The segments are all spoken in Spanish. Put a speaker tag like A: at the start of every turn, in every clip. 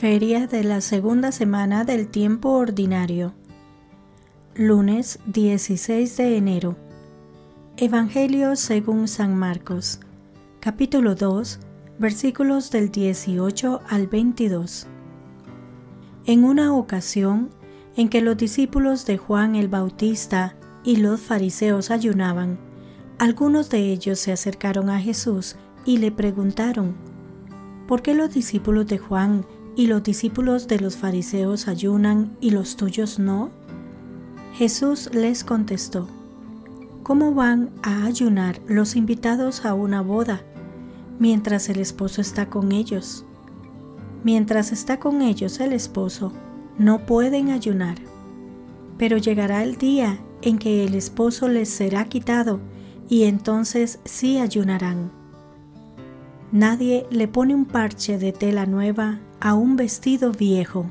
A: Feria de la segunda semana del tiempo ordinario. Lunes 16 de enero. Evangelio según San Marcos. Capítulo 2, versículos del 18 al 22. En una ocasión en que los discípulos de Juan el Bautista y los fariseos ayunaban, algunos de ellos se acercaron a Jesús y le preguntaron, ¿por qué los discípulos de Juan y los discípulos de los fariseos ayunan y los tuyos no? Jesús les contestó, ¿cómo van a ayunar los invitados a una boda mientras el esposo está con ellos? Mientras está con ellos el esposo, no pueden ayunar. Pero llegará el día en que el esposo les será quitado y entonces sí ayunarán. Nadie le pone un parche de tela nueva a un vestido viejo,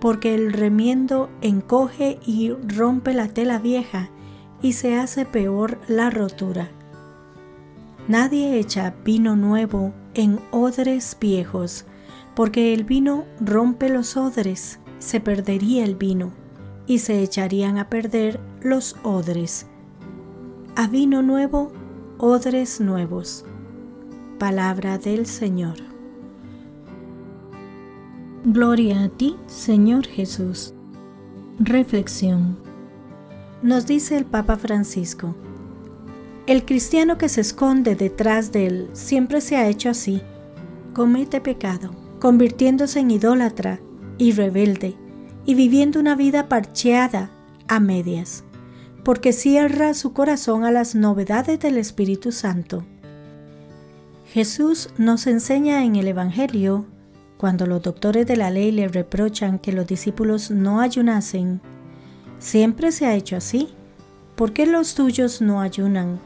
A: porque el remiendo encoge y rompe la tela vieja y se hace peor la rotura. Nadie echa vino nuevo en odres viejos, porque el vino rompe los odres, se perdería el vino y se echarían a perder los odres. A vino nuevo, odres nuevos. Palabra del Señor. Gloria a ti, Señor Jesús. Reflexión. Nos dice el Papa Francisco, el cristiano que se esconde detrás de él siempre se ha hecho así, comete pecado, convirtiéndose en idólatra y rebelde, y viviendo una vida parcheada a medias, porque cierra su corazón a las novedades del Espíritu Santo. Jesús nos enseña en el Evangelio cuando los doctores de la ley le reprochan que los discípulos no ayunasen, siempre se ha hecho así. ¿Por qué los tuyos no ayunan?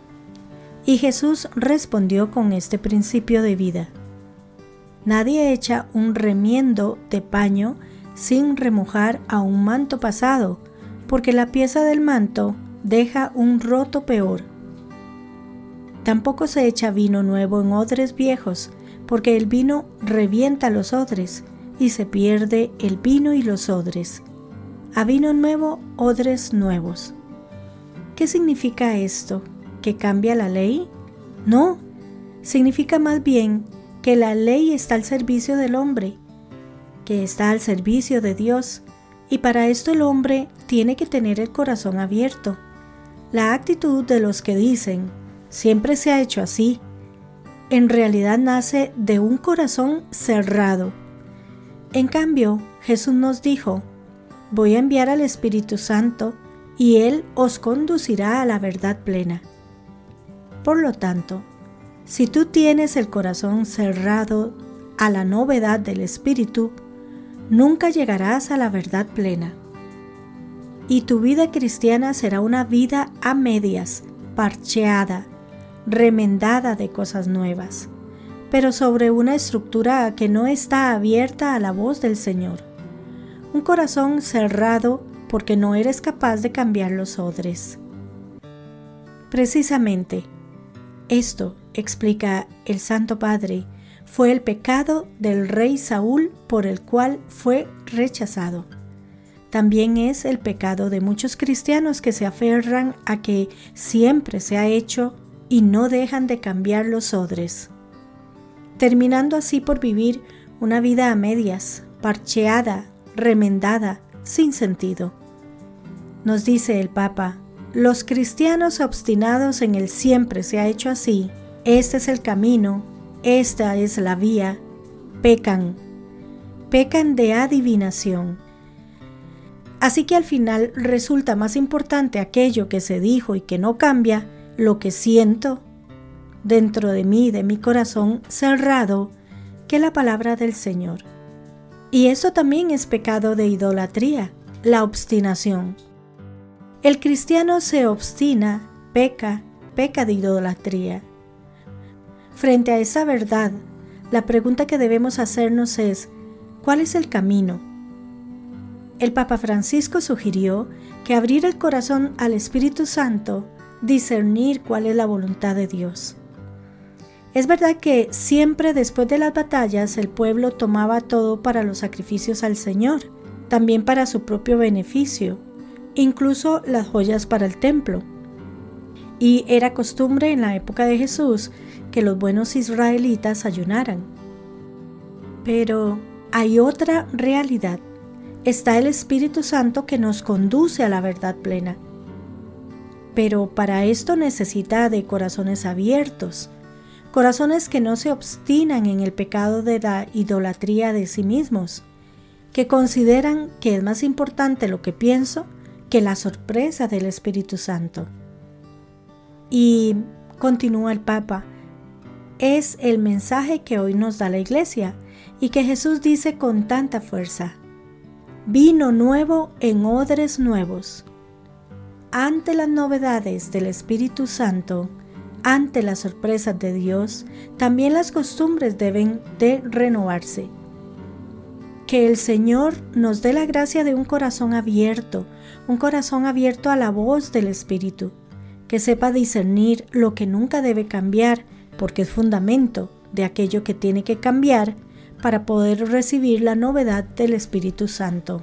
A: Y Jesús respondió con este principio de vida. Nadie echa un remiendo de paño sin remojar a un manto pasado, porque la pieza del manto deja un roto peor. Tampoco se echa vino nuevo en odres viejos, porque el vino revienta los odres y se pierde el vino y los odres. A vino nuevo, odres nuevos. ¿Qué significa esto? ¿Que cambia la ley? No, significa más bien que la ley está al servicio del hombre, que está al servicio de Dios, y para esto el hombre tiene que tener el corazón abierto. La actitud de los que dicen, siempre se ha hecho así, en realidad nace de un corazón cerrado. En cambio, Jesús nos dijo, voy a enviar al Espíritu Santo y Él os conducirá a la verdad plena. Por lo tanto, si tú tienes el corazón cerrado a la novedad del Espíritu, nunca llegarás a la verdad plena. Y tu vida cristiana será una vida a medias, parcheada, remendada de cosas nuevas, pero sobre una estructura que no está abierta a la voz del Señor. Un corazón cerrado porque no eres capaz de cambiar los odres. Precisamente, esto, explica el Santo Padre, fue el pecado del rey Saúl por el cual fue rechazado. También es el pecado de muchos cristianos que se aferran a que siempre se ha hecho y no dejan de cambiar los odres, terminando así por vivir una vida a medias, parcheada, remendada, sin sentido. Nos dice el Papa, los cristianos obstinados en el siempre se ha hecho así, este es el camino, esta es la vía, pecan, pecan de adivinación. Así que al final resulta más importante aquello que se dijo y que no cambia lo que siento dentro de mí, de mi corazón cerrado, que la palabra del Señor. Y eso también es pecado de idolatría, la obstinación. El cristiano se obstina, peca, peca de idolatría. Frente a esa verdad, la pregunta que debemos hacernos es, ¿cuál es el camino? El Papa Francisco sugirió que abrir el corazón al Espíritu Santo discernir cuál es la voluntad de Dios. Es verdad que siempre después de las batallas el pueblo tomaba todo para los sacrificios al Señor, también para su propio beneficio, incluso las joyas para el templo. Y era costumbre en la época de Jesús que los buenos israelitas ayunaran. Pero hay otra realidad. Está el Espíritu Santo que nos conduce a la verdad plena. Pero para esto necesita de corazones abiertos, corazones que no se obstinan en el pecado de la idolatría de sí mismos, que consideran que es más importante lo que pienso que la sorpresa del Espíritu Santo. Y continúa el Papa, es el mensaje que hoy nos da la Iglesia y que Jesús dice con tanta fuerza. Vino nuevo en odres nuevos. Ante las novedades del Espíritu Santo, ante las sorpresas de Dios, también las costumbres deben de renovarse. Que el Señor nos dé la gracia de un corazón abierto, un corazón abierto a la voz del Espíritu, que sepa discernir lo que nunca debe cambiar, porque es fundamento de aquello que tiene que cambiar para poder recibir la novedad del Espíritu Santo.